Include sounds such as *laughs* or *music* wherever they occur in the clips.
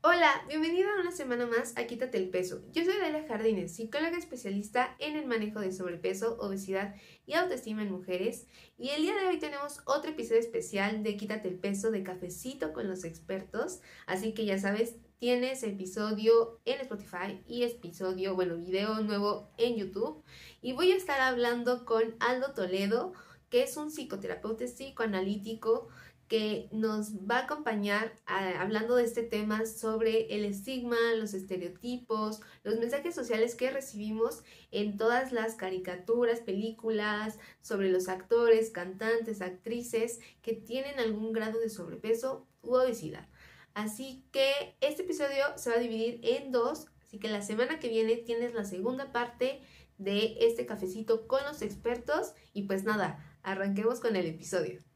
Hola, bienvenido a una semana más a Quítate el Peso. Yo soy Dalia Jardines, psicóloga especialista en el manejo de sobrepeso, obesidad y autoestima en mujeres. Y el día de hoy tenemos otro episodio especial de Quítate el Peso de Cafecito con los expertos. Así que ya sabes, tienes episodio en Spotify y episodio, bueno, video nuevo en YouTube. Y voy a estar hablando con Aldo Toledo, que es un psicoterapeuta psicoanalítico que nos va a acompañar hablando de este tema sobre el estigma, los estereotipos, los mensajes sociales que recibimos en todas las caricaturas, películas, sobre los actores, cantantes, actrices que tienen algún grado de sobrepeso u obesidad. Así que este episodio se va a dividir en dos, así que la semana que viene tienes la segunda parte de este cafecito con los expertos y pues nada, arranquemos con el episodio.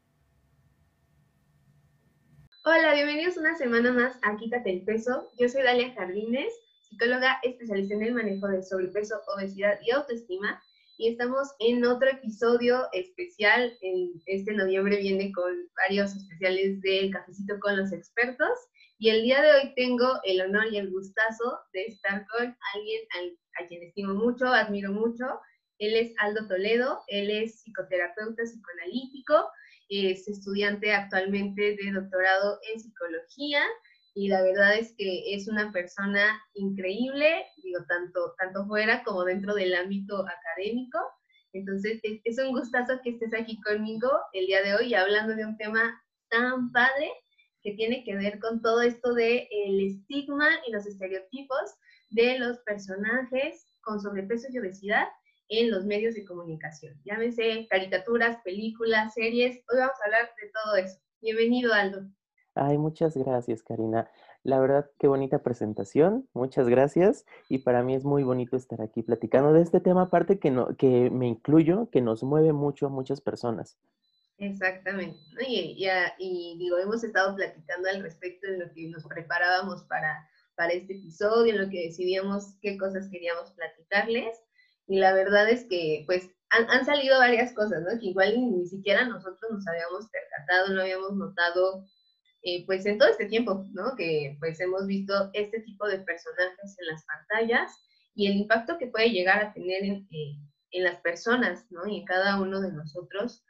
Hola, bienvenidos una semana más a Quítate el Peso. Yo soy Dalia Jardines, psicóloga especialista en el manejo de sobrepeso, obesidad y autoestima. Y estamos en otro episodio especial. En este noviembre viene con varios especiales del cafecito con los expertos. Y el día de hoy tengo el honor y el gustazo de estar con alguien a quien estimo mucho, admiro mucho. Él es Aldo Toledo, él es psicoterapeuta psicoanalítico, es estudiante actualmente de doctorado en psicología y la verdad es que es una persona increíble, digo, tanto, tanto fuera como dentro del ámbito académico. Entonces, es un gustazo que estés aquí conmigo el día de hoy hablando de un tema tan padre que tiene que ver con todo esto de estigma y los estereotipos de los personajes con sobrepeso y obesidad en los medios de comunicación. Llámese caricaturas, películas, series. Hoy vamos a hablar de todo eso. Bienvenido, Aldo. Ay, muchas gracias, Karina. La verdad, qué bonita presentación. Muchas gracias. Y para mí es muy bonito estar aquí platicando de este tema, aparte que, no, que me incluyo, que nos mueve mucho a muchas personas. Exactamente. Y, ya, y digo, hemos estado platicando al respecto en lo que nos preparábamos para, para este episodio, en lo que decidíamos qué cosas queríamos platicarles. Y la verdad es que, pues, han, salido varias cosas, ¿no? Que igual ni, siquiera nosotros nos habíamos percatado, no habíamos notado, eh, pues, en todo este tiempo, ¿no? Que, pues, hemos visto este tipo de personajes en las pantallas y el impacto que puede llegar a tener en, eh, en las personas, ¿no? Y en cada uno de nosotros,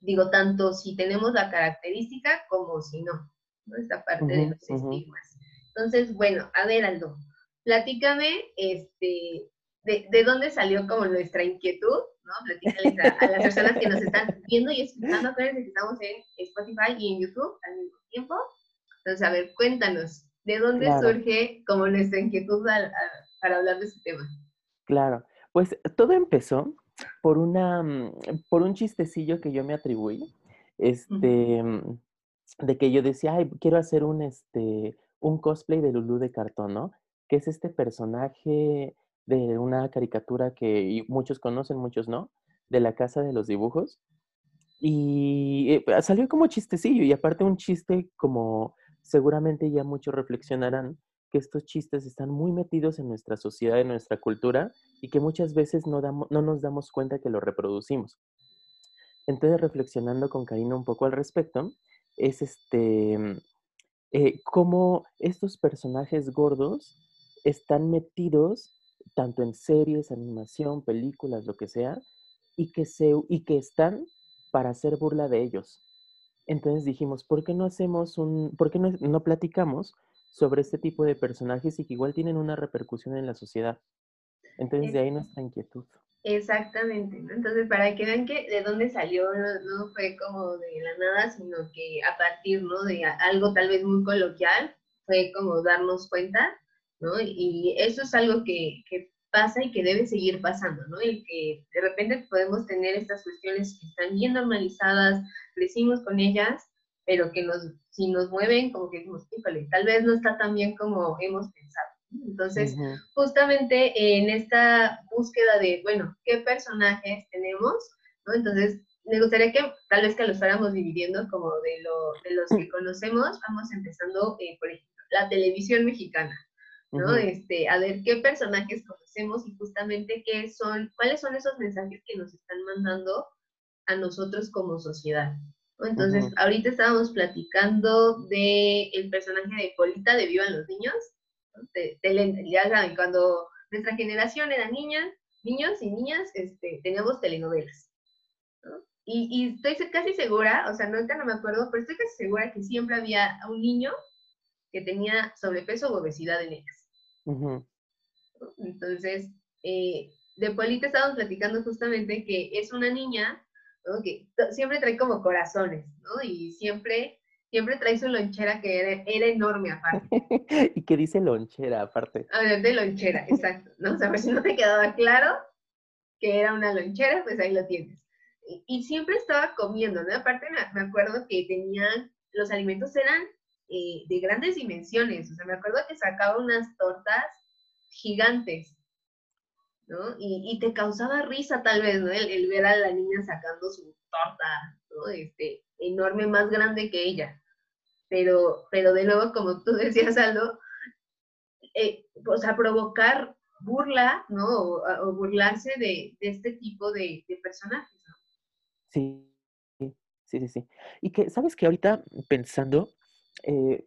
digo, tanto si tenemos la característica como si no, ¿no? Esta parte de los estigmas. Entonces, bueno, a ver, Aldo, platícame, este, de, dónde salió como nuestra inquietud, ¿no? Platícales a, las personas que nos están viendo y escuchando. Acuérdense que estamos en Spotify y en YouTube al mismo tiempo. Entonces, a ver, cuéntanos, ¿de dónde surge como nuestra inquietud para hablar de este tema? Claro, pues todo empezó por una, mm, por un chistecillo que yo me atribuí, este, mm, de que yo decía, ay, quiero hacer un, este, un cosplay de Lulu de cartón, ¿no? Que es este personaje de una caricatura que muchos conocen, muchos no, de la Casa de los Dibujos. Y eh, salió como chistecillo y aparte un chiste como seguramente ya muchos reflexionarán que estos chistes están muy metidos en nuestra sociedad, en nuestra cultura y que muchas veces no, damos, no nos damos cuenta que lo reproducimos. Entonces, reflexionando con Karina un poco al respecto, es este, mm, eh, cómo estos personajes gordos están metidos tanto en series, animación, películas, lo que sea, y que, se, y que están para hacer burla de ellos. Entonces dijimos, ¿por qué no hacemos un, por qué no, platicamos sobre este tipo de personajes y que igual tienen una repercusión en la sociedad? Entonces de ahí nuestra inquietud. Exactamente, Entonces, para que vean que de dónde salió, no, fue como de la nada, sino que a partir, ¿no? De algo tal vez muy coloquial, fue como darnos cuenta ¿no? Y eso es algo que, pasa y que debe seguir pasando, ¿no? El que de repente podemos tener estas cuestiones que están bien normalizadas, crecimos con ellas, pero que nos, si nos mueven, como que decimos, híjole, tal vez no está tan bien como hemos pensado. Entonces, justamente en esta búsqueda de, bueno, ¿qué personajes tenemos? ¿no? Entonces, me gustaría que tal vez que los fuéramos dividiendo como de, lo, de los que conocemos, vamos empezando, eh, por ejemplo, la televisión mexicana, ¿no? este, a ver qué personajes conocemos y justamente qué son, cuáles son esos mensajes que nos están mandando a nosotros como sociedad. Entonces, ahorita estábamos platicando de el personaje de Polita de Vivan los Niños. De, ya saben, cuando nuestra generación era niña, niños y niñas, este, teníamos telenovelas. Y, y, estoy casi segura, o sea, no, ahorita no me acuerdo, pero estoy casi segura que siempre había un niño que tenía sobrepeso o obesidad en ellas. Entonces, eh, de Polita estábamos platicando justamente que es una niña que siempre trae como corazones, ¿no? Y siempre, siempre trae su lonchera que era, enorme aparte. *laughs* y que dice lonchera aparte. A ver, de lonchera, exacto, ¿no? O sea, por si no te quedaba claro que era una lonchera, pues ahí lo tienes. Y, siempre estaba comiendo, ¿no? Aparte me, acuerdo que tenían, los alimentos eran eh, de grandes dimensiones, o sea, me acuerdo que sacaba unas tortas gigantes, ¿no? Y, te causaba risa tal vez, ¿no? El, ver a la niña sacando su torta, ¿no? Este, enorme, más grande que ella. Pero, pero de nuevo, como tú decías, Aldo, eh, o sea, provocar burla, ¿no? O, burlarse de, este tipo de, personajes, ¿no? Sí, sí, sí, sí. Y que, ¿sabes que ahorita pensando, eh,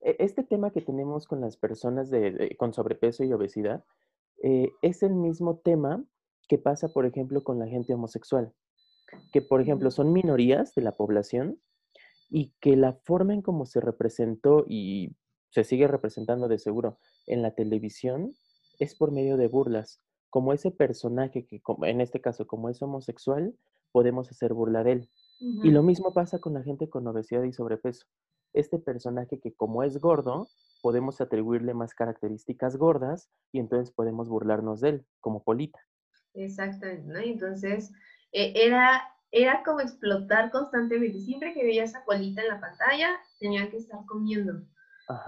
e, este tema que tenemos con las personas de, con sobrepeso y obesidad, eh, es el mismo tema que pasa, por ejemplo, con la gente homosexual, que, por ejemplo, son minorías de la población y que la forma en cómo se representó y se sigue representando de seguro en la televisión es por medio de burlas. Como ese personaje que, en este caso, como es homosexual, podemos hacer burla de él. Y lo mismo pasa con la gente con obesidad y sobrepeso. Este personaje que como es gordo, podemos atribuirle más características gordas y entonces podemos burlarnos de él, como Polita. Exactamente, ¿no? Entonces, e, era, era como explotar constantemente. Siempre que veía esa Polita en la pantalla, tenía que estar comiendo.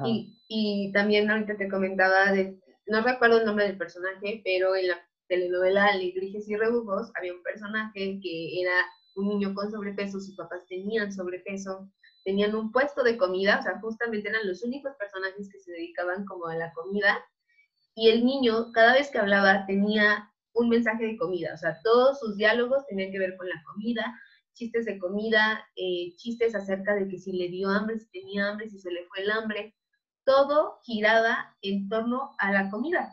Y, y, también ahorita te comentaba, de, no recuerdo el nombre del personaje, pero en la telenovela Alegrijes y Rebujos había un personaje que era un niño con sobrepeso, sus papás tenían sobrepeso, tenían un puesto de comida, o sea, justamente eran los únicos personajes que se dedicaban como a la comida, y el niño cada vez que hablaba tenía un mensaje de comida, o sea, todos sus diálogos tenían que ver con la comida, chistes de comida, eh, chistes acerca de que si le dio hambre, si tenía hambre, si se le fue el hambre, todo giraba en torno a la comida.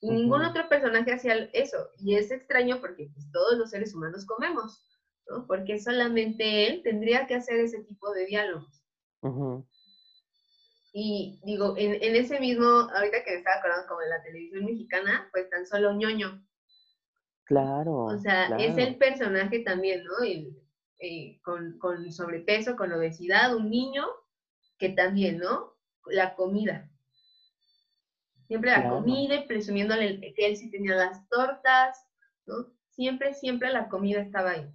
Y ningún otro personaje hacía eso. Y es extraño porque pues, todos los seres humanos comemos. Porque solamente él tendría que hacer ese tipo de diálogos. Y digo, en, ese mismo, ahorita que me estaba acordando como de la televisión mexicana, pues tan solo ñoño. Claro. O sea, es el personaje también, ¿no? Eh, con, con sobrepeso, con obesidad, un niño que también, ¿no? La comida. Siempre la comida y presumiéndole que él sí tenía las tortas, ¿no? Siempre, siempre la comida estaba ahí.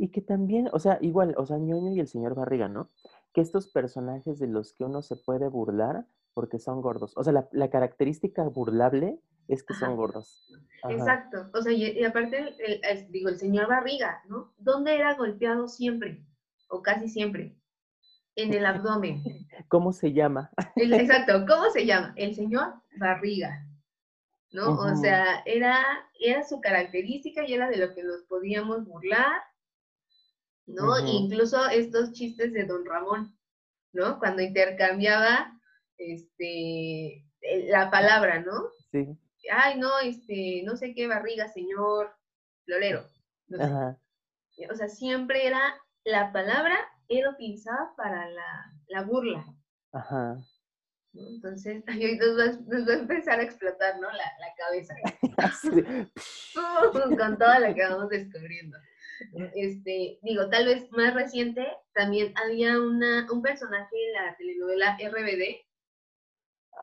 Y que también, o sea, igual, o sea, ñoño y el señor Barriga, ¿no? Que estos personajes de los que uno se puede burlar porque son gordos. O sea, la, característica burlable es que son gordos. Exacto. O sea, y, aparte, digo, el señor Barriga, ¿no? ¿Dónde era golpeado siempre? O casi siempre. En el abdomen. *laughs* ¿Cómo se llama? *laughs* exacto, ¿cómo se llama? El señor Barriga. ¿No? O sea, era, era su característica y era de lo que nos podíamos burlar ¿no? Incluso estos chistes de Don Ramón, ¿no? Cuando intercambiaba este, la palabra, ¿no? Sí. Ay, no, este, no sé qué barriga, señor Florero. O sea, siempre era, la palabra era utilizada para la, burla. Ajá. Entonces, *laughs* nos va, a empezar a explotar, ¿no? La, la cabeza. *laughs* *laughs* Con todo lo que vamos descubriendo. *laughs* Este, digo, tal vez más reciente, también había una, un personaje en la telenovela RBD,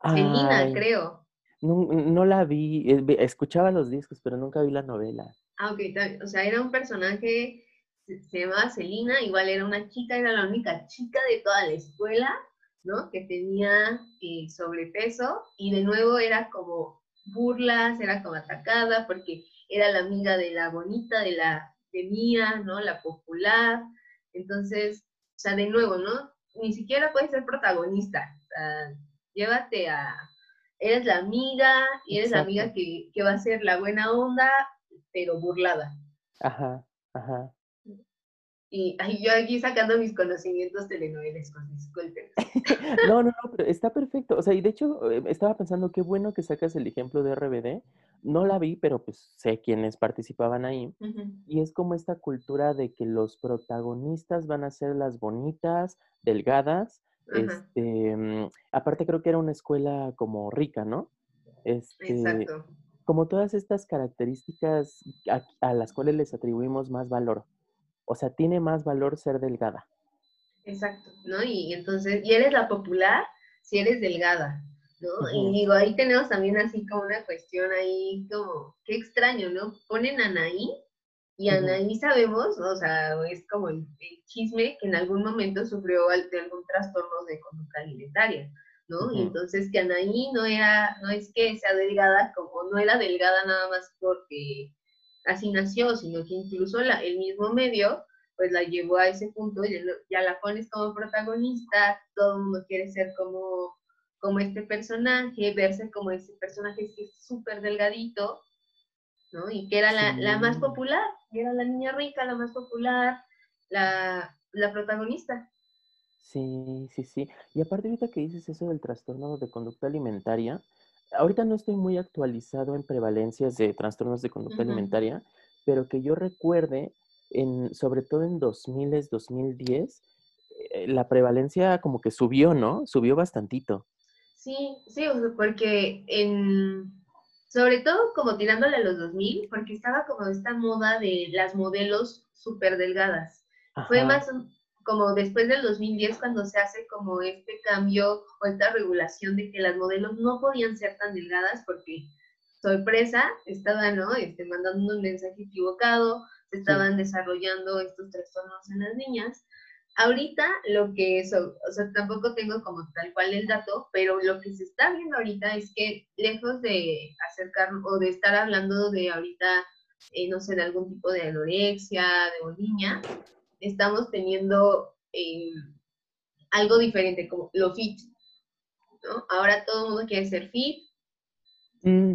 Selina, creo. No, la vi, escuchaba los discos, pero nunca vi la novela. Ah, ok, o sea, era un personaje, se, llamaba Selina, igual era una chica, era la única chica de toda la escuela, ¿no? Que tenía eh, sobrepeso y de nuevo era como burlas, era como atacada porque era la amiga de la bonita, de la tenía, ¿no? La popular. Entonces, o sea, de nuevo, ¿no? Ni siquiera puedes ser protagonista. O sea, llévate a, eres la amiga y eres la amiga que, va a ser la buena onda, pero burlada. Ajá, ajá. Y yo aquí sacando mis conocimientos telenovelescos, disculpen. *laughs* no, no, no, pero está perfecto. O sea, y de hecho eh, estaba pensando qué bueno que sacas el ejemplo de RBD. No la vi, pero pues sé quiénes participaban ahí. Y es como esta cultura de que los protagonistas van a ser las bonitas, delgadas. Este, mm, aparte creo que era una escuela como rica, ¿no? Este, Exacto. Como todas estas características a las cuales les atribuimos más valor. O sea, tiene más valor ser delgada. Exacto, ¿no? Y, entonces, y eres la popular si eres delgada, ¿no? Y digo, ahí tenemos también así como una cuestión ahí como, qué extraño, ¿no? Ponen a Anaí y Anaí sabemos, o sea, es como el, chisme que en algún momento sufrió de algún trastorno de conducta alimentaria, ¿no? Y entonces que Anaí no era, no es que sea delgada, como no era delgada nada más porque así nació, sino que incluso la, el mismo medio pues la llevó a ese punto, y ya la pones como protagonista, todo el mundo quiere ser como, como este personaje, verse como ese personaje que es súper delgadito, ¿no? Y que era la, la, más popular, era la niña rica, la más popular, la, la protagonista. Sí, sí, sí. Y aparte ahorita que dices eso del trastorno de conducta alimentaria, ahorita no estoy muy actualizado en prevalencias de trastornos de conducta alimentaria, pero que yo recuerde, en, sobre todo en 2000, 2010, eh, la prevalencia como que subió, ¿no? Subió bastantito. Sí, sí, porque en, sobre todo como tirándole a los 2000, porque estaba como esta moda de las modelos súper delgadas. Fue más, como después del 2010 cuando se hace como este cambio o esta regulación de que las modelos no podían ser tan delgadas porque sorpresa estaba no este mandando un mensaje equivocado se estaban desarrollando estos trastornos en las niñas ahorita lo que es o sea tampoco tengo como tal cual el dato pero lo que se está viendo ahorita es que lejos de acercar o de estar hablando de ahorita eh, no sé de algún tipo de anorexia de bulimia estamos teniendo eh, algo diferente, como lo fit, ¿no? Ahora todo el mundo quiere ser fit,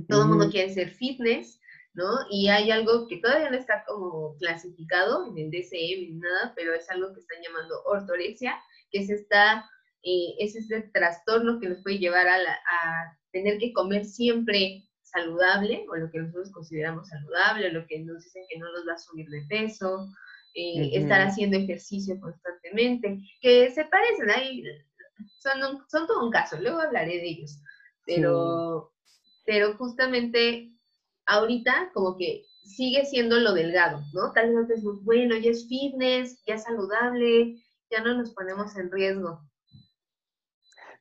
todo el mundo quiere ser fitness, ¿no? Y hay algo que todavía no está como clasificado en el DCM ni nada, pero es algo que están llamando ortorexia, que es esta, eh, es este trastorno que nos puede llevar a, a tener que comer siempre saludable, o lo que nosotros consideramos saludable, o lo que nos dicen que no nos va a subir de peso, eh, estar haciendo ejercicio constantemente, que se parecen, ahí son, son todo un caso, luego hablaré de ellos, pero, pero justamente ahorita como que sigue siendo lo delgado, ¿no? Tal vez es bueno, ya es fitness, ya es saludable, ya no nos ponemos en riesgo.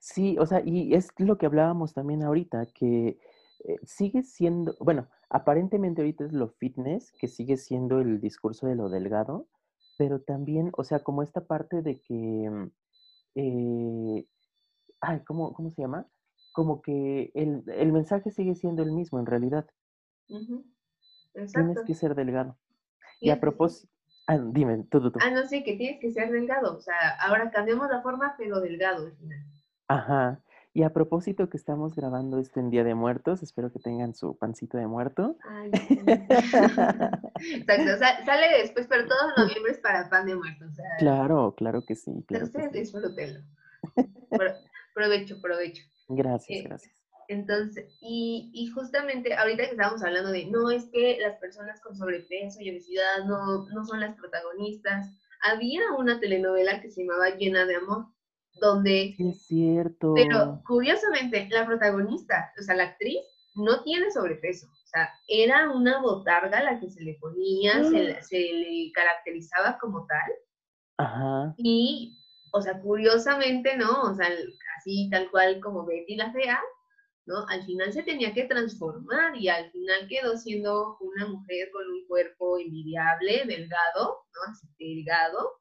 Sí, o sea, y es lo que hablábamos también ahorita, que eh, sigue siendo, bueno, aparentemente ahorita es lo fitness, que sigue siendo el discurso de lo delgado, pero también, o sea, como esta parte de que, mm, eh, ay, ¿cómo, ¿cómo, se llama? Como que el, mensaje sigue siendo el mismo en realidad. Tienes que ser delgado. Y, a propósito, ah, dime, tú, tú, Ah, no, sé, que tienes que ser delgado. O sea, ahora cambiamos la forma, pero delgado al final. Ajá. Y a propósito que estamos grabando esto en Día de Muertos, espero que tengan su pancito de muerto. Ay, *laughs* Exacto, sale después, pero todo noviembre es para pan de muertos. claro, claro que sí. Claro ustedes disfrútenlo. provecho, provecho. Gracias, eh, gracias. Entonces, y, y, justamente ahorita que estábamos hablando de, no, es que las personas con sobrepeso y obesidad no, no son las protagonistas. Había una telenovela que se llamaba Llena de Amor donde... Es cierto. Pero curiosamente, la protagonista, o sea, la actriz, no tiene sobrepeso. O sea, era una botarga la que se le ponía, se, ¡Ah! se, le caracterizaba como tal. Ajá. Y, o sea, curiosamente, ¿no? O sea, así tal cual como Betty la Fea, ¿no? Al final se tenía que transformar y al final quedó siendo una mujer con un cuerpo envidiable, delgado, ¿no? Así delgado.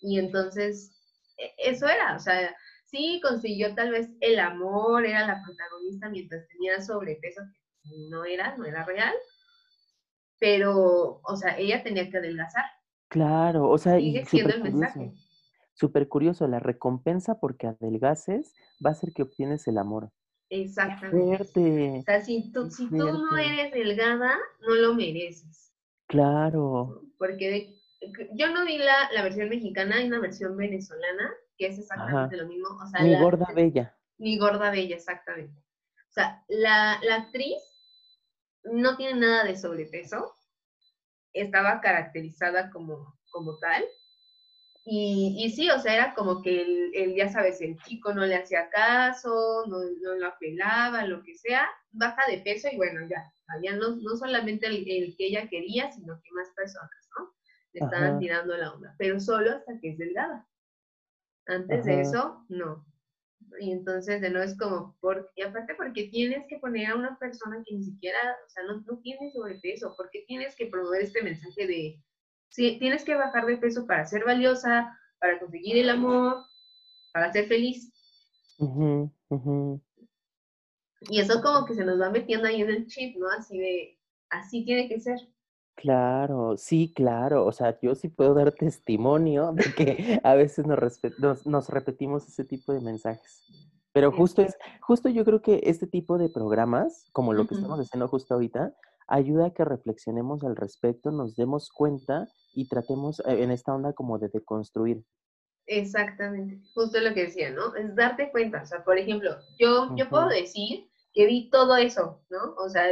Y entonces e, eso era, o sea, sí consiguió tal vez el amor, era la protagonista mientras tenía sobrepeso, que no era, no era real, pero, o sea, ella tenía que adelgazar. Claro, o sea, y siendo el mensaje. Súper curioso, la recompensa porque adelgaces va a ser que obtienes el amor. Exactamente. O sea, si tú, si tú no eres delgada, no lo mereces. Claro. Porque yo no vi la, la versión mexicana, hay una versión venezolana, que es exactamente lo mismo. O sea, mi gorda bella. Mi gorda bella, exactamente. O sea, la, la actriz no tiene nada de sobrepeso, estaba caracterizada como, como tal. Y, y, sí, o sea, era como que el, ya sabes, el chico no le hacía caso, no, no lo apelaba, lo que sea, baja de peso y bueno, ya, ya no, no solamente el, el, que ella quería, sino que más personas, ¿no? Le estaban tirando la onda, pero solo hasta que es delgada. Antes de eso, no. Y entonces de nuevo es como, por, y aparte porque tienes que poner a una persona que ni siquiera, o sea, no, no tiene sobrepeso, porque tienes que promover este mensaje de, sí, tienes que bajar de peso para ser valiosa, para conseguir el amor, para ser feliz. Y eso como que se nos va metiendo ahí en el chip, ¿no? Así de, así tiene que ser. Claro, sí, claro. O sea, yo sí puedo dar testimonio de que a veces nos, nos, repetimos ese tipo de mensajes. Pero justo es, justo yo creo que este tipo de programas, como lo que estamos haciendo justo ahorita, ayuda a que reflexionemos al respecto, nos demos cuenta y tratemos eh, en esta onda como de deconstruir. Exactamente, justo lo que decía, ¿no? Es darte cuenta. O sea, por ejemplo, yo, yo puedo decir que vi todo eso, ¿no? O sea,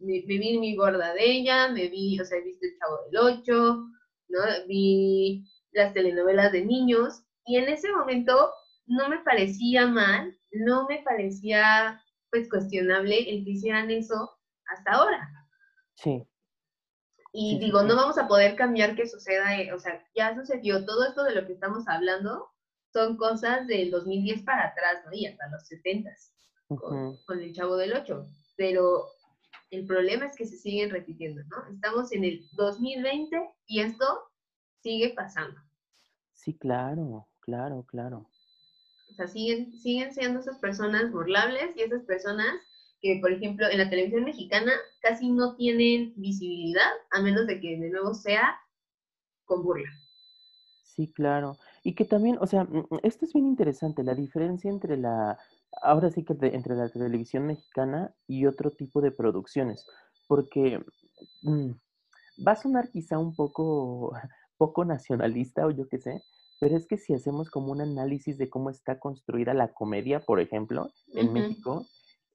me, vi mi gorda de ella, me vi, o sea, he visto el Chavo del Ocho, ¿no? Vi las telenovelas de niños y en ese momento no me parecía mal, no me parecía pues cuestionable el que hicieran eso hasta ahora. Sí. Y digo, no vamos a poder cambiar que suceda, eh, o sea, ya sucedió todo esto de lo que estamos hablando, son cosas del 2010 para atrás, ¿no? Y hasta los 70 con, el Chavo del 8, pero el problema es que se siguen repitiendo, ¿no? Estamos en el 2020 y esto sigue pasando. Sí, claro, claro, claro. O sea, siguen, siguen siendo esas personas burlables y esas personas que, por ejemplo, en la televisión mexicana casi no tienen visibilidad, a menos de que de nuevo sea con burla. Sí, claro. Y que también, o sea, mm, esto es bien interesante, la diferencia entre la ahora sí que entre la televisión mexicana y otro tipo de producciones, porque mm, va a sonar quizá un poco, *laughs* poco nacionalista o yo qué sé, pero es que si hacemos como un análisis de cómo está construida la comedia, por ejemplo, en México,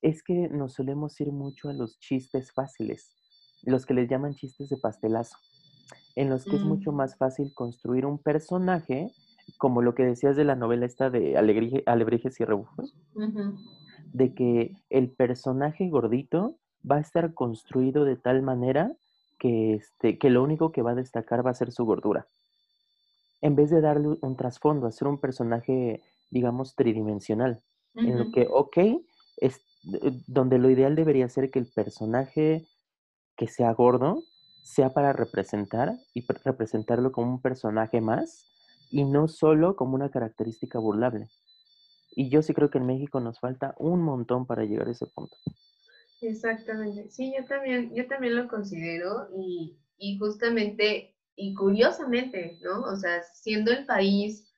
es que nos solemos ir mucho a los chistes fáciles, los que les llaman chistes de pastelazo, en los que es mucho mm. más fácil construir un personaje como lo que decías de la novela esta de Alebrijes y Rebujos, de que el personaje gordito va a estar construido de tal manera que, este, que lo único que va a destacar va a ser su gordura. En vez de darle un trasfondo, hacer un personaje, digamos, tridimensional, en lo que, ok, es donde lo ideal debería ser que el personaje que sea gordo sea para representar y representarlo como un personaje más y no solo como una característica burlable. Y yo sí creo que en México nos falta un montón para llegar a ese punto. Exactamente, sí, yo también, yo también lo considero y, y justamente y curiosamente, ¿no? O sea, siendo el país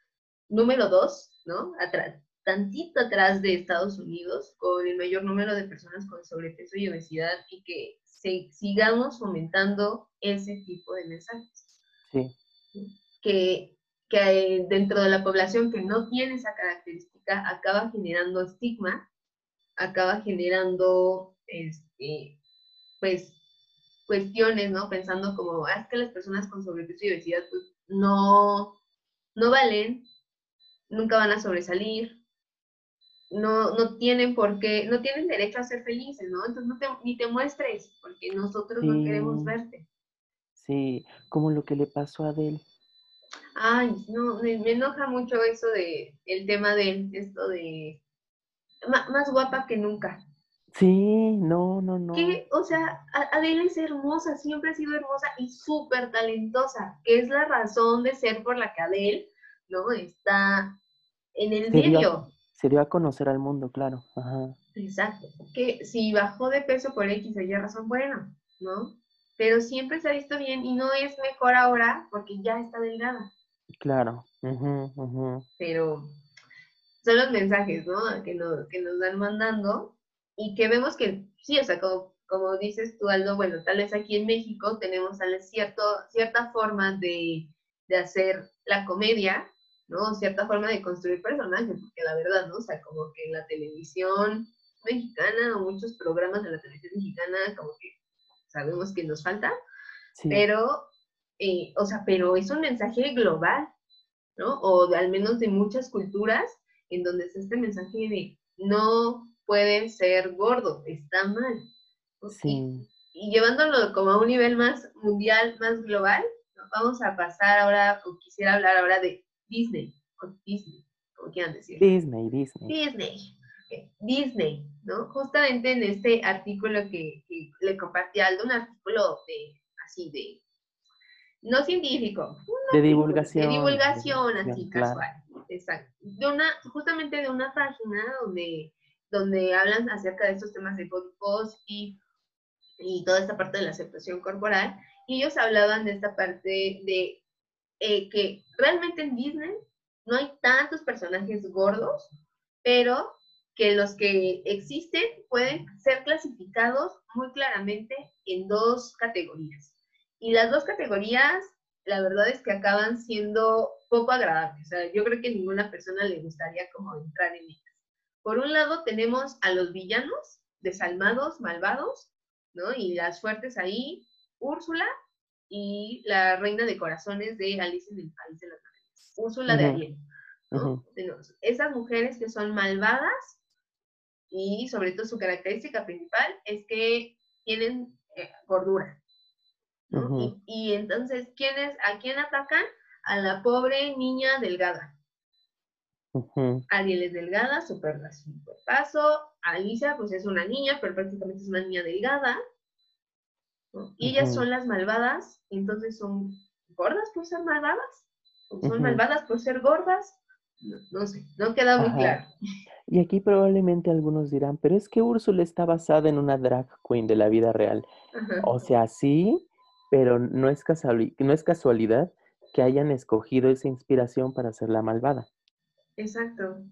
número dos, ¿no? Atrás, tantito atrás de Estados Unidos, con el mayor número de personas con sobrepeso y obesidad, y que se, sigamos fomentando ese tipo de mensajes. Sí. Que que dentro de la población que no tiene esa característica acaba generando estigma, acaba generando, este, pues, cuestiones, ¿no? Pensando como, ah, es que las personas con sobrepeso y obesidad, pues, no, no valen, nunca van a sobresalir, no, no tienen por qué, no tienen derecho a ser felices, ¿no? Entonces no te, ni te muestres, porque nosotros no queremos verte. Sí, como lo que le pasó a Adele. Ay, no, me, enoja mucho eso de el tema de esto de más guapa que nunca. Sí, no, no, no. Que, o sea, Adele es hermosa, siempre ha sido hermosa y súper talentosa, que es la razón de ser por la que Adele, ¿no? Está en el medio. Se dio a conocer al mundo, claro. Ajá. Exacto. Que si bajó de peso por X o Y razón, bueno, ¿no? Pero siempre se ha visto bien y no es mejor ahora porque ya está delgada. Claro. Pero son los mensajes, ¿no? Que nos, que nos dan mandando y que vemos que sí, o sea, como, como dices tú, Aldo, bueno, tal vez aquí en México tenemos tal vez cierto, cierta forma de, de hacer la comedia, ¿no? Cierta forma de construir personajes, porque la verdad, ¿no? O sea, como que la televisión mexicana o muchos programas de la televisión mexicana, como que sabemos que nos falta, pero, eh, o sea, pero es un mensaje global, ¿no? O de, al menos de muchas culturas en donde es este mensaje de no pueden ser gordo, está mal. Sí. Y, llevándolo como a un nivel más mundial, más global, vamos a pasar ahora, o quisiera hablar ahora de Disney, o Disney, como quieran decir. Disney, Disney. Disney. Disney, ¿no? Justamente en este artículo que, le compartí a Aldo, un artículo de, así de, no científico. De divulgación. De divulgación, así, casual. Exacto. De una, justamente de una página donde, donde hablan acerca de estos temas de body y, y toda esta parte de la aceptación corporal. Y ellos hablaban de esta parte de eh, que realmente en Disney no hay tantos personajes gordos, pero que los que existen pueden ser clasificados muy claramente en dos categorías. Y las dos categorías, la verdad es que acaban siendo poco agradables. O sea, yo creo que a ninguna persona le gustaría como entrar en ellas. Por un lado tenemos a los villanos, desalmados, malvados, ¿no? Y las fuertes ahí, Úrsula y la reina de corazones de Alice en el País de las Maravillas, Úrsula de Ariel. ¿no? Esas mujeres que son malvadas y sobre todo su característica principal es que tienen eh, gordura. y, entonces, ¿quiénes, ¿a quién atacan? A la pobre niña delgada. Ariel es delgada, super, super paso. Alicia, pues es una niña, pero prácticamente es una niña delgada. Y ellas son las malvadas, entonces son gordas por ser malvadas. son malvadas por ser gordas. No, sé, no queda muy claro. Y aquí probablemente algunos dirán, pero es que Úrsula está basada en una drag queen de la vida real. O sea, sí, pero no es, no es casualidad que hayan escogido esa inspiración para ser la malvada. Exacto.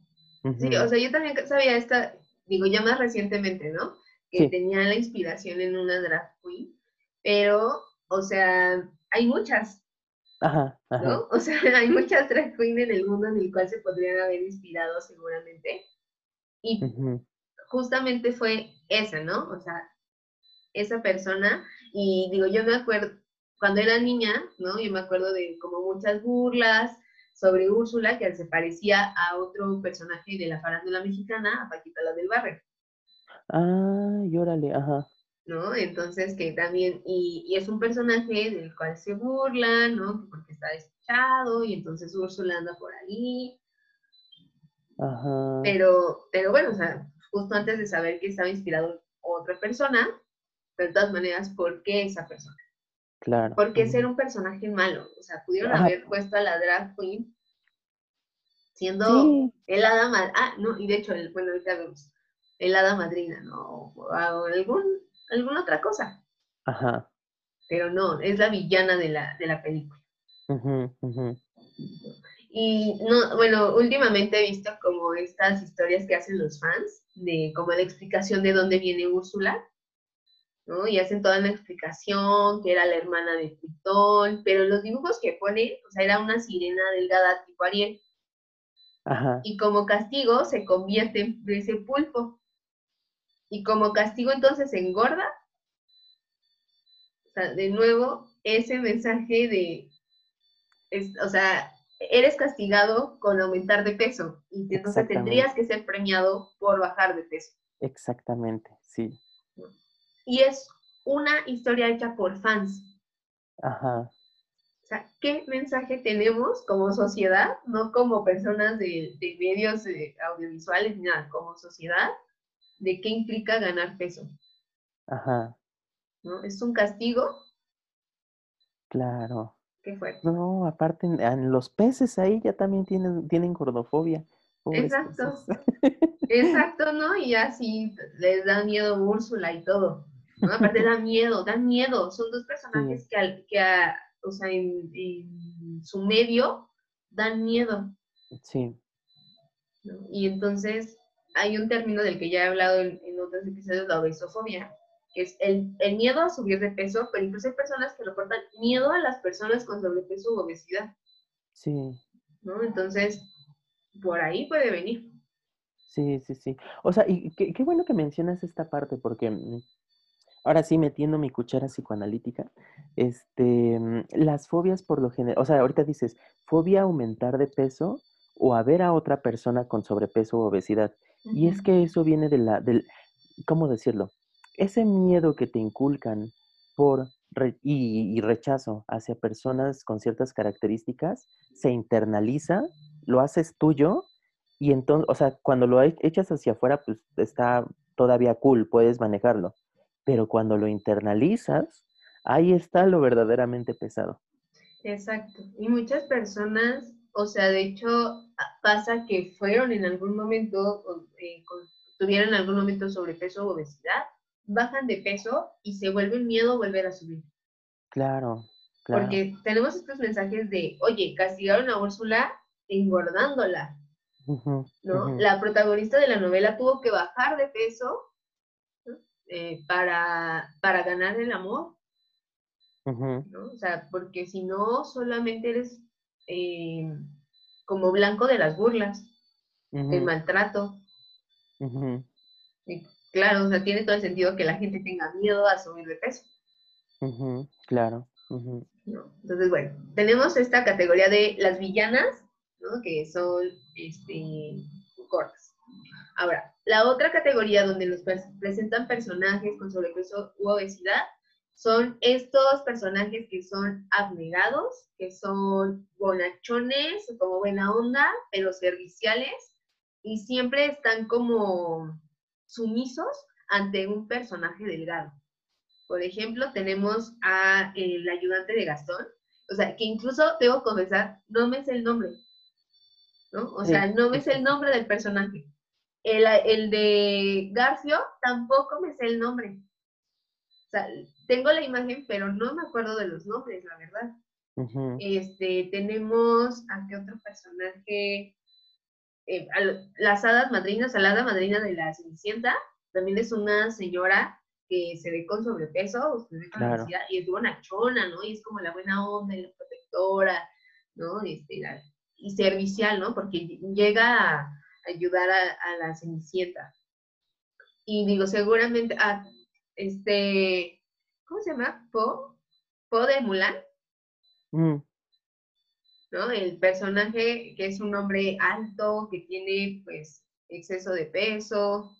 Sí, o sea, yo también sabía esta, digo, ya más recientemente, ¿no? Que tenía la inspiración en una drag queen, pero, o sea, hay muchas, Ajá, ¿no? *laughs* O sea, hay muchas drag queens en el mundo en el cual se podrían haber inspirado seguramente. Y justamente fue esa, ¿no? O sea, esa persona. Y digo, yo me acuerdo, cuando era niña, ¿no? Yo me acuerdo de como muchas burlas sobre Úrsula, que se parecía a otro personaje de la farándula mexicana, a Paquita la del Barrio. Ah, y órale, ajá. ¿No? Entonces, que también, y, es un personaje del cual se burla, ¿no? Porque está despechado y entonces Úrsula anda por ahí. Ajá. Pero, pero bueno, o sea, justo antes de saber que estaba inspirado otra persona, pero de todas maneras, ¿por qué esa persona? Claro. ¿Por qué ser un personaje malo? O sea, pudieron haber puesto a la drag queen siendo el hada madrina. Ah, no, y de hecho, el, bueno, ahorita vemos el hada madrina, ¿no? O algún alguna otra cosa. Ajá. Pero no, es la villana de la, de la película. Y no, bueno, últimamente he visto como estas historias que hacen los fans, de como la explicación de dónde viene Úrsula, ¿no? Y hacen toda una explicación, que era la hermana de Tritón, pero los dibujos que pone, o sea, era una sirena delgada tipo Ariel. Ajá. Y como castigo se convierte en ese pulpo y como castigo entonces engorda. O sea, de nuevo, ese mensaje de, o sea, eres castigado con aumentar de peso y entonces tendrías que ser premiado por bajar de peso. Exactamente, sí. Y es una historia hecha por fans. Ajá. O sea, ¿qué mensaje tenemos como sociedad, no como personas de, de medios eh, audiovisuales, nada, como sociedad, de qué implica ganar peso. Ajá. ¿No? ¿Es un castigo? Claro. ¿Qué fue? No, aparte, los peces ahí ya también tienen, tienen gordofobia. Exacto. *laughs* Exacto, ¿no? Y así les da miedo Úrsula y todo. ¿no? Aparte da miedo, da miedo. Son dos personajes que, que o sea, en, su medio dan miedo. Sí. Y entonces, hay un término del que ya he hablado en, otros episodios, la obesofobia, que es el, el, miedo a subir de peso, pero incluso hay personas que reportan miedo a las personas con sobrepeso u obesidad. Sí. ¿No? Entonces, por ahí puede venir. Sí, sí, sí. O sea, y qué, qué bueno que mencionas esta parte, porque mm, ahora sí metiendo mi cuchara psicoanalítica, este, mm, las fobias por lo general, o sea, ahorita dices, fobia a aumentar de peso o a ver a otra persona con sobrepeso o obesidad. Y es que eso viene de la, del, ¿cómo decirlo? Ese miedo que te inculcan por y, rechazo hacia personas con ciertas características se internaliza, lo haces tuyo y entonces, o sea, cuando lo e, echas hacia afuera, pues está todavía cool, puedes manejarlo. Pero cuando lo internalizas, ahí está lo verdaderamente pesado. Exacto. Y muchas personas, o sea, de hecho, pasa que fueron en algún momento, eh, tuvieron en algún momento sobrepeso o obesidad, bajan de peso y se vuelven miedo a volver a subir. Claro, claro. Porque tenemos estos mensajes de, oye, castigaron a Úrsula engordándola. ¿no? La protagonista de la novela tuvo que bajar de peso eh, para, para ganar el amor. ¿no? O sea, porque si no, solamente eres eh, como blanco de las burlas, del maltrato. Claro, o sea, tiene todo el sentido que la gente tenga miedo a subir de peso. claro. Entonces, bueno, tenemos esta categoría de las villanas, ¿no? que son este, cortas. Ahora, la otra categoría donde nos presentan personajes con sobrepeso u obesidad son estos personajes que son abnegados, que son bonachones, como buena onda, pero serviciales, y siempre están como sumisos ante un personaje delgado. Por ejemplo, tenemos a el ayudante de Gastón, o sea, que incluso debo confesar, no me sé el nombre, ¿no? O sea, no me sé el nombre del personaje. El, el de Garcio tampoco me sé el nombre. O sea, tengo la imagen, pero no me acuerdo de los nombres, la verdad. Este, tenemos a qué otro personaje, eh, las hadas madrinas, a la hada madrina de la Cenicienta, también es una señora que se ve con sobrepeso, se ve con obesidad, y es bonachona, ¿no? Y es como la buena onda y la protectora, ¿no? Este, y servicial, ¿no? Porque llega a ayudar a, la Cenicienta. Y digo, seguramente, ah, este, ¿cómo se llama? Po, Po de Mulan. Mm. ¿No? El personaje que es un hombre alto, que tiene pues exceso de peso.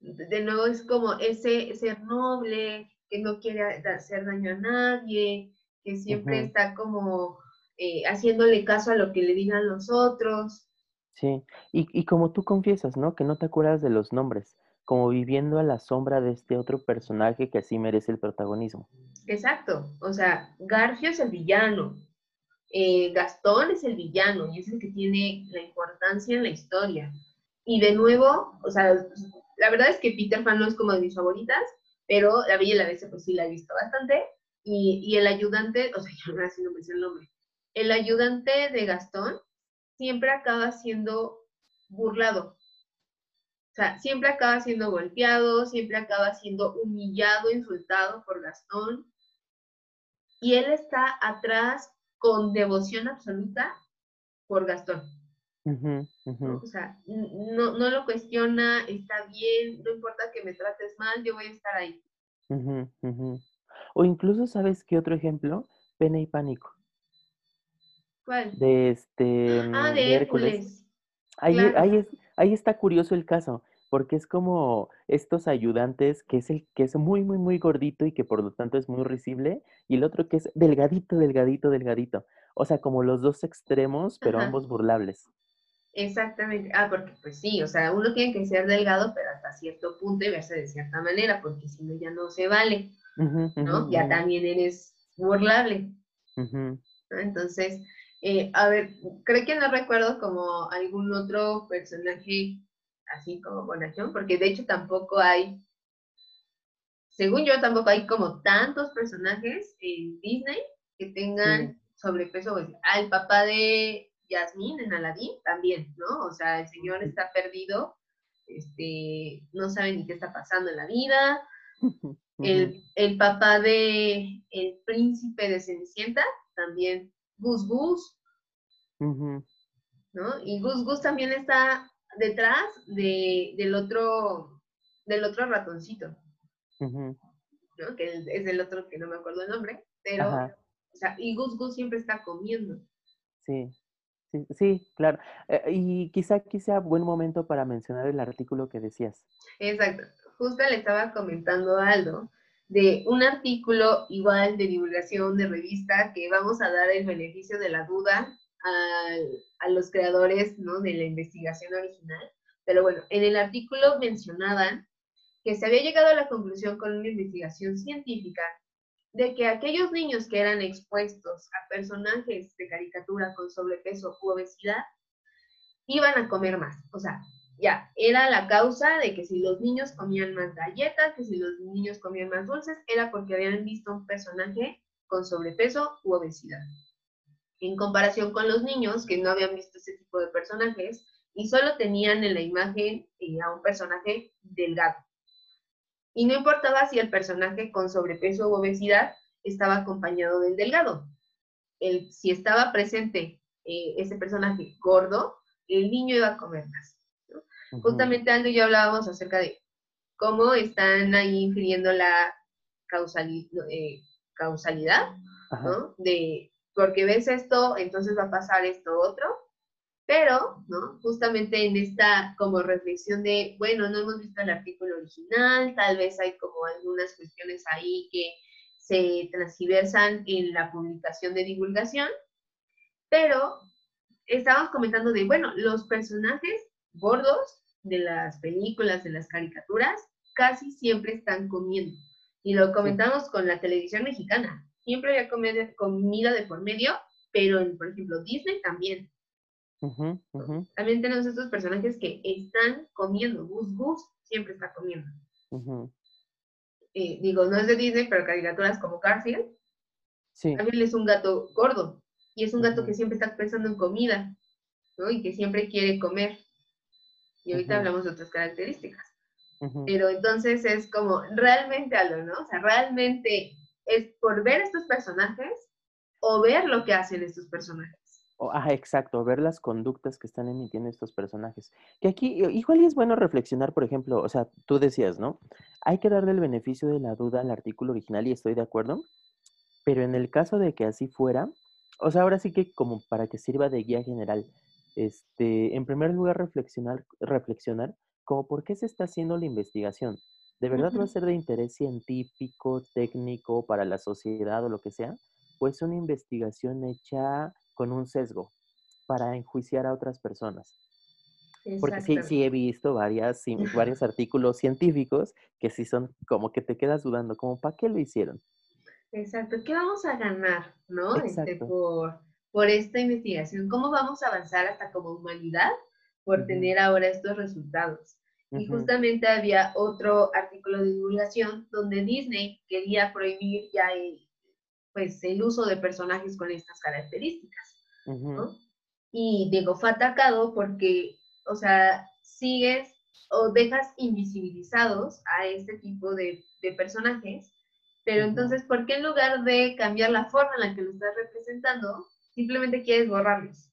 De nuevo es como ese ser noble, que no quiere hacer daño a nadie, que siempre está como eh, haciéndole caso a lo que le digan los otros. Sí, y, y como tú confiesas, ¿no? Que no te acuerdas de los nombres como viviendo a la sombra de este otro personaje que así merece el protagonismo. Exacto, o sea, Garfio es el villano, eh, Gastón es el villano y es el que tiene la importancia en la historia. Y de nuevo, o sea, la verdad es que Peter Pan no es como de mis favoritas, pero La Bella y la Bestia pues sí la he visto bastante. Y, y el ayudante, o sea, *laughs* yo no sé el nombre, el ayudante de Gastón siempre acaba siendo burlado. O sea, siempre acaba siendo golpeado, siempre acaba siendo humillado, insultado por Gastón. Y él está atrás con devoción absoluta por Gastón. O sea, no, no, lo cuestiona, está bien, no importa que me trates mal, yo voy a estar ahí. o incluso, ¿sabes qué otro ejemplo? Pena y pánico. ¿Cuál? De este. Ah, mm, de, Hércules. Ahí, ahí, es, ahí está curioso el caso, porque es como estos ayudantes, que es el que es muy, muy, muy gordito y que por lo tanto es muy risible, y el otro que es delgadito, delgadito, delgadito. O sea, como los dos extremos, pero ambos burlables. Exactamente. Ah, porque pues sí, o sea, uno tiene que ser delgado, pero hasta cierto punto y verse de cierta manera, porque si no ya no se vale, ¿no? ya también eres burlable. Entonces, eh, a ver, creo que no recuerdo como algún otro personaje así como bonachón, porque de hecho tampoco hay, según yo, tampoco hay como tantos personajes en Disney que tengan sobrepeso. Al papá de Yasmín en Aladdin también, ¿no? O sea, el señor está perdido, este, no sabe ni qué está pasando en la vida, el, el, papá de el príncipe de Cenicienta, también Gus Gus. ¿no? Y Gus Gus también está detrás de, del otro del otro ratoncito. ¿no? Que es el otro que no me acuerdo el nombre, pero, o sea, y Gus Gus siempre está comiendo. Sí, sí, sí, claro. Eh, y quizá aquí sea buen momento para mencionar el artículo que decías. Exacto. Justo le estaba comentando a Aldo de un artículo igual de divulgación de revista que vamos a dar el beneficio de la duda a, los creadores ¿no? de la investigación original. Pero bueno, en el artículo mencionaban que se había llegado a la conclusión con una investigación científica de que aquellos niños que eran expuestos a personajes de caricatura con sobrepeso u obesidad iban a comer más. O sea, ya, era la causa de que si los niños comían más galletas, que si los niños comían más dulces, era porque habían visto un personaje con sobrepeso u obesidad. En comparación con los niños que no habían visto ese tipo de personajes y solo tenían en la imagen eh, a un personaje delgado. Y no importaba si el personaje con sobrepeso u obesidad estaba acompañado del delgado. El, si estaba presente eh, ese personaje gordo, el niño iba a comer más. Justamente Aldo y yo hablábamos acerca de cómo están ahí infiriendo la eh, causalidad, ¿no? De porque ves esto, entonces va a pasar esto otro. Pero, ¿no? Justamente en esta como reflexión de, bueno, no hemos visto el artículo original, tal vez hay como algunas cuestiones ahí que se transversan en la publicación de divulgación, pero estábamos comentando de, bueno, los personajes gordos de las películas, de las caricaturas, casi siempre están comiendo. Y lo comentamos con la televisión mexicana. Siempre había comida de por medio, pero en, por ejemplo, Disney también. También tenemos estos personajes que están comiendo. Gus Gus siempre está comiendo. Eh, digo, no es de Disney, pero caricaturas como Garfield. Sí. También es un gato gordo. Y es un gato que siempre está pensando en comida, ¿no? Y que siempre quiere comer. Y ahorita hablamos de otras características. Pero entonces es como realmente algo, ¿no? O sea, realmente es por ver estos personajes o ver lo que hacen estos personajes ah, exacto, ver las conductas que están emitiendo estos personajes. Que aquí, igual es bueno reflexionar, por ejemplo, o sea, tú decías, ¿no? Hay que darle el beneficio de la duda al artículo original y estoy de acuerdo, pero en el caso de que así fuera, o sea, ahora sí que como para que sirva de guía general, este, en primer lugar, reflexionar, reflexionar como por qué se está haciendo la investigación. ¿De verdad va a ser de interés científico, técnico, para la sociedad o lo que sea? Pues una investigación hecha con un sesgo para enjuiciar a otras personas. Porque sí, sí he visto varias, varios *laughs* artículos científicos que sí son como que te quedas dudando, como ¿para qué lo hicieron? Exacto, ¿qué vamos a ganar, no? Este, por, por esta investigación, ¿cómo vamos a avanzar hasta como humanidad por tener ahora estos resultados? Y justamente había otro artículo de divulgación donde Disney quería prohibir ya el, pues, el uso de personajes con estas características. Y digo, fue atacado porque, o sea, sigues o dejas invisibilizados a este tipo de, personajes, pero entonces, ¿por qué en lugar de cambiar la forma en la que lo estás representando, simplemente quieres borrarlos?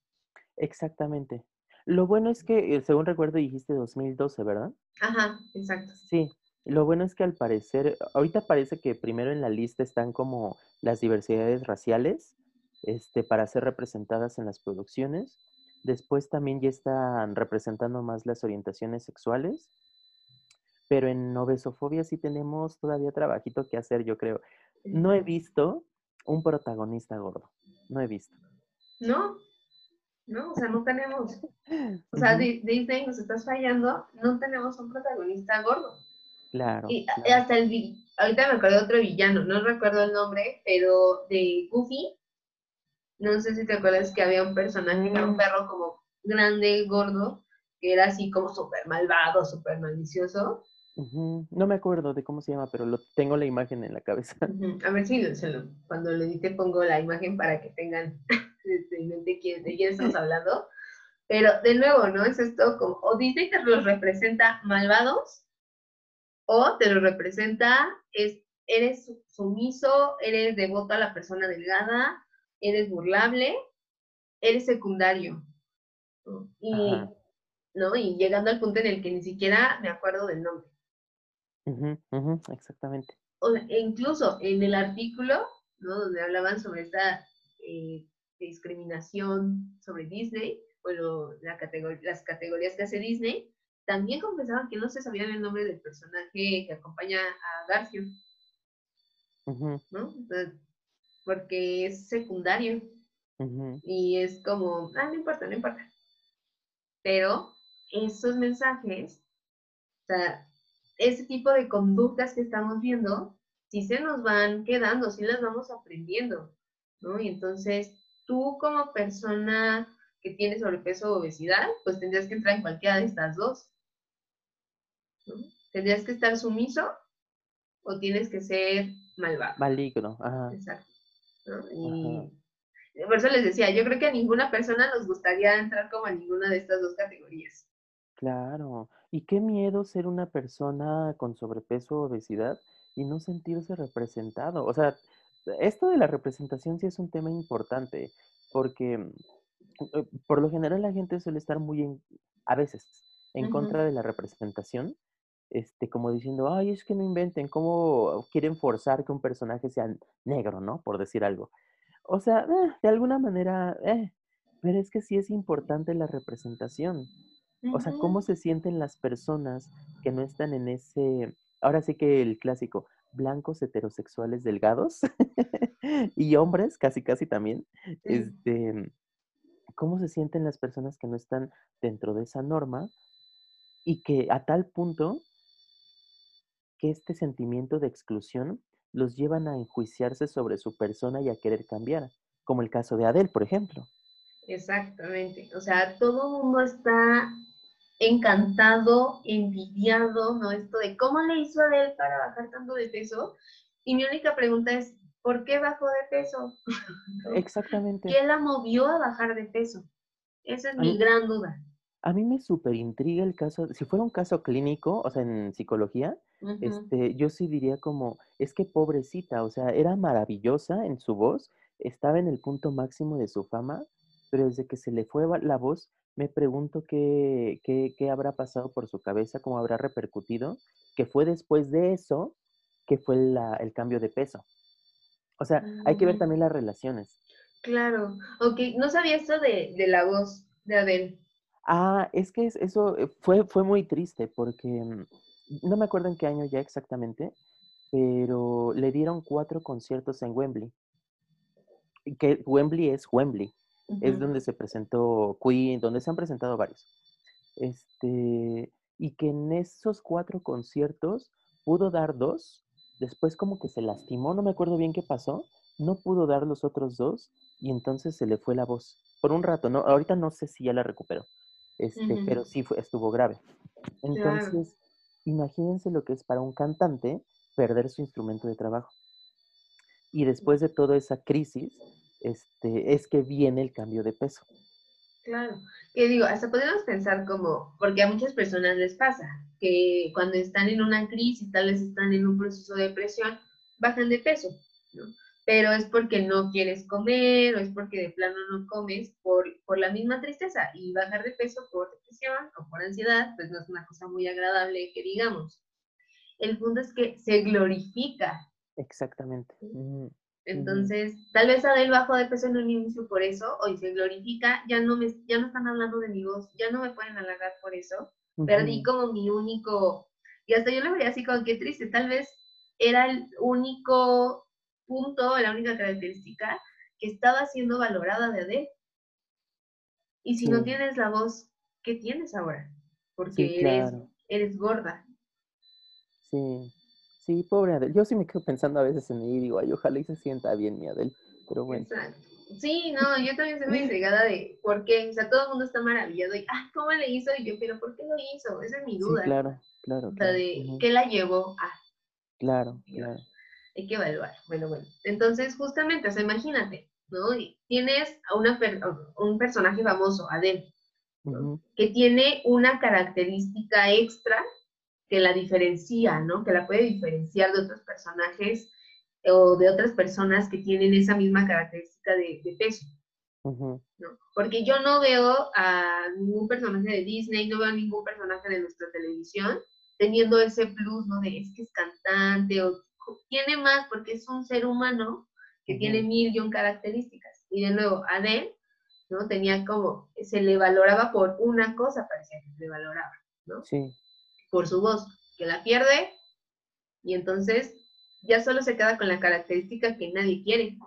Exactamente. Lo bueno es que, eh, según recuerdo, dijiste 2012, ¿verdad? Ajá, exacto. Sí. Lo bueno es que al parecer, ahorita parece que primero en la lista están como las diversidades raciales, este, para ser representadas en las producciones. Después también ya están representando más las orientaciones sexuales. Pero en obesofobia sí tenemos todavía trabajito que hacer, yo creo. No he visto un protagonista gordo. No he visto. No, no, o sea, no tenemos. O sea, Disney nos estás fallando, no tenemos un protagonista gordo. Claro. Y hasta el. Ahorita me acuerdo de otro villano, no recuerdo el nombre, pero de Goofy, no sé si te acuerdas que había un personaje, un mm. perro como grande, gordo, que era así como súper malvado, súper malicioso. No me acuerdo de cómo se llama, pero lo tengo la imagen en la cabeza. *laughs* A ver si cuando lo edite pongo la imagen para que tengan *laughs* este, de quién, de quién estamos hablando. Pero de nuevo, ¿no? Es esto como, o Disney te los representa malvados, O te lo representa, es, eres sumiso, eres devoto a la persona delgada, eres burlable, eres secundario. Y, ¿no? y llegando al punto en el que ni siquiera me acuerdo del nombre. Exactamente. O, e incluso en el artículo, ¿no? donde hablaban sobre esta eh, discriminación sobre Disney, bueno, la las categorías que hace Disney, también confesaban que no se sabía el nombre del personaje que acompaña a Garfield. ¿No? porque es secundario. Y es como, ah, no importa, no importa. Pero esos mensajes, o sea, ese tipo de conductas que estamos viendo, sí se nos van quedando, sí las vamos aprendiendo, ¿no? Y entonces, tú como persona que tiene sobrepeso o obesidad, pues tendrías que entrar en cualquiera de estas dos. Tendrías que estar sumiso o tienes que ser malvado. Maligno, ajá. Exacto. Y por eso les decía, yo creo que a ninguna persona nos gustaría entrar como a ninguna de estas dos categorías. Claro. Y qué miedo ser una persona con sobrepeso o obesidad y no sentirse representado. O sea, esto de la representación sí es un tema importante, porque eh, por lo general la gente suele estar muy en, a veces, en contra de la representación, este, como diciendo, ay, es que no inventen, ¿cómo quieren forzar que un personaje sea negro, ¿no? Por decir algo. O sea, eh, de alguna manera, eh, pero es que sí es importante la representación. O sea, ¿cómo se sienten las personas que no están en ese, ahora sí que el clásico, blancos heterosexuales delgados *laughs* y hombres, casi casi también, este, ¿cómo se sienten las personas que no están dentro de esa norma y que a tal punto que este sentimiento de exclusión los llevan a enjuiciarse sobre su persona y a querer cambiar, como el caso de Adele, por ejemplo. Exactamente, o sea, todo mundo está encantado, envidiado, ¿no? Esto de cómo le hizo Adele para bajar tanto de peso. Y mi única pregunta es, ¿por qué bajó de peso? *laughs* Exactamente. ¿Qué la movió a bajar de peso? Esa es mi gran duda. A mí me súper intriga el caso, si fuera un caso clínico, o sea, en psicología, este, yo sí diría como, es que pobrecita, o sea, era maravillosa en su voz, estaba en el punto máximo de su fama, pero desde que se le fue la voz, me pregunto qué, qué, qué habrá pasado por su cabeza, cómo habrá repercutido, que fue después de eso que fue la, el cambio de peso. O sea, hay que ver mm. también las relaciones. Claro, ok, no sabía esto de, de la voz de Adele. Ah, es que eso eh, fue, fue muy triste porque mm, no me acuerdo en qué año ya exactamente, pero le dieron cuatro conciertos en Wembley. Que Wembley es Wembley, es donde se presentó Queen, donde se han presentado varios. Este, y que en esos cuatro conciertos pudo dar dos, después como que se lastimó, no me acuerdo bien qué pasó, no pudo dar los otros dos y entonces se le fue la voz. Por un rato, ¿no? Ahorita no sé si ya la recuperó, este, pero sí fue, estuvo grave. Entonces, imagínense lo que es para un cantante perder su instrumento de trabajo. Y después de toda esa crisis, este, es que viene el cambio de peso. Claro, que digo, hasta podemos pensar como, porque a muchas personas les pasa, que cuando están en una crisis, tal vez están en un proceso de depresión, bajan de peso, ¿no? pero es porque no quieres comer o es porque de plano no comes por, por la misma tristeza y bajar de peso por depresión o por ansiedad, pues no es una cosa muy agradable que digamos. El punto es que se glorifica. Exactamente. Entonces, tal vez Adel bajó de peso en un inicio por eso, hoy se glorifica, ya no, me, ya no están hablando de mi voz, ya no me pueden halagar por eso, perdí como mi único, y hasta yo lo veía así como que triste, tal vez era el único punto, la única característica que estaba siendo valorada de Adele. Y si no tienes la voz, ¿qué tienes ahora? Porque eres, eres gorda. Sí, sí, pobre Adele. Yo sí me quedo pensando a veces en ella y digo, ay, ojalá y se sienta bien mi Adele, pero bueno. Sí, no, yo también estoy muy intrigada de por qué, o sea, todo el mundo está maravillado y, ah, ¿cómo le hizo? Y yo, pero ¿por qué lo hizo? Esa es mi duda. claro, claro. O sea, de, ¿qué la llevó a? Claro, claro hay que evaluar. Bueno, bueno. Entonces, justamente, o sea, imagínate, ¿no? Tienes a una un personaje famoso, Adele, que tiene una característica extra que la diferencia, ¿no? Que la puede diferenciar de otros personajes o de otras personas que tienen esa misma característica de, peso. ¿no? Porque yo no veo a ningún personaje de Disney, no veo a ningún personaje de nuestra televisión teniendo ese plus, ¿no? De es que es cantante o tiene más porque es un ser humano que tiene mil y un características. Y de nuevo, Adele, ¿no? Tenía como, se le valoraba por una cosa, parecía que se le valoraba, ¿no? Sí. Por su voz, que la pierde y entonces ya solo se queda con la característica que nadie quiere.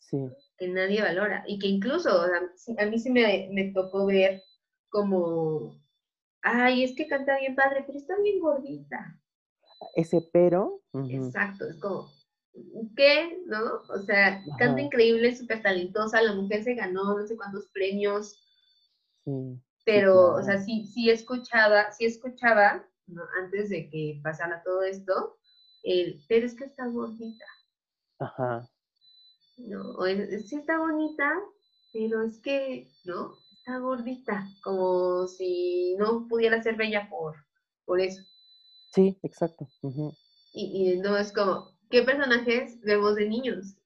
Sí. Que nadie valora. Y que incluso, a mí sí me, me tocó ver como, ay, es que canta bien padre, pero está bien gordita. Ese pero. Exacto, es como, ¿qué? ¿No? O sea, canta increíble, súper talentosa, la mujer se ganó no sé cuántos premios. Sí, pero, o sea, sí, sí escuchaba, sí escuchaba, antes de que pasara todo esto, el, pero es que está gordita. Ajá. No, o sí está bonita, pero es que, ¿no? Está gordita, como si no pudiera ser bella por, por eso. Sí, exacto. y, y no es como, ¿qué personajes vemos de niños?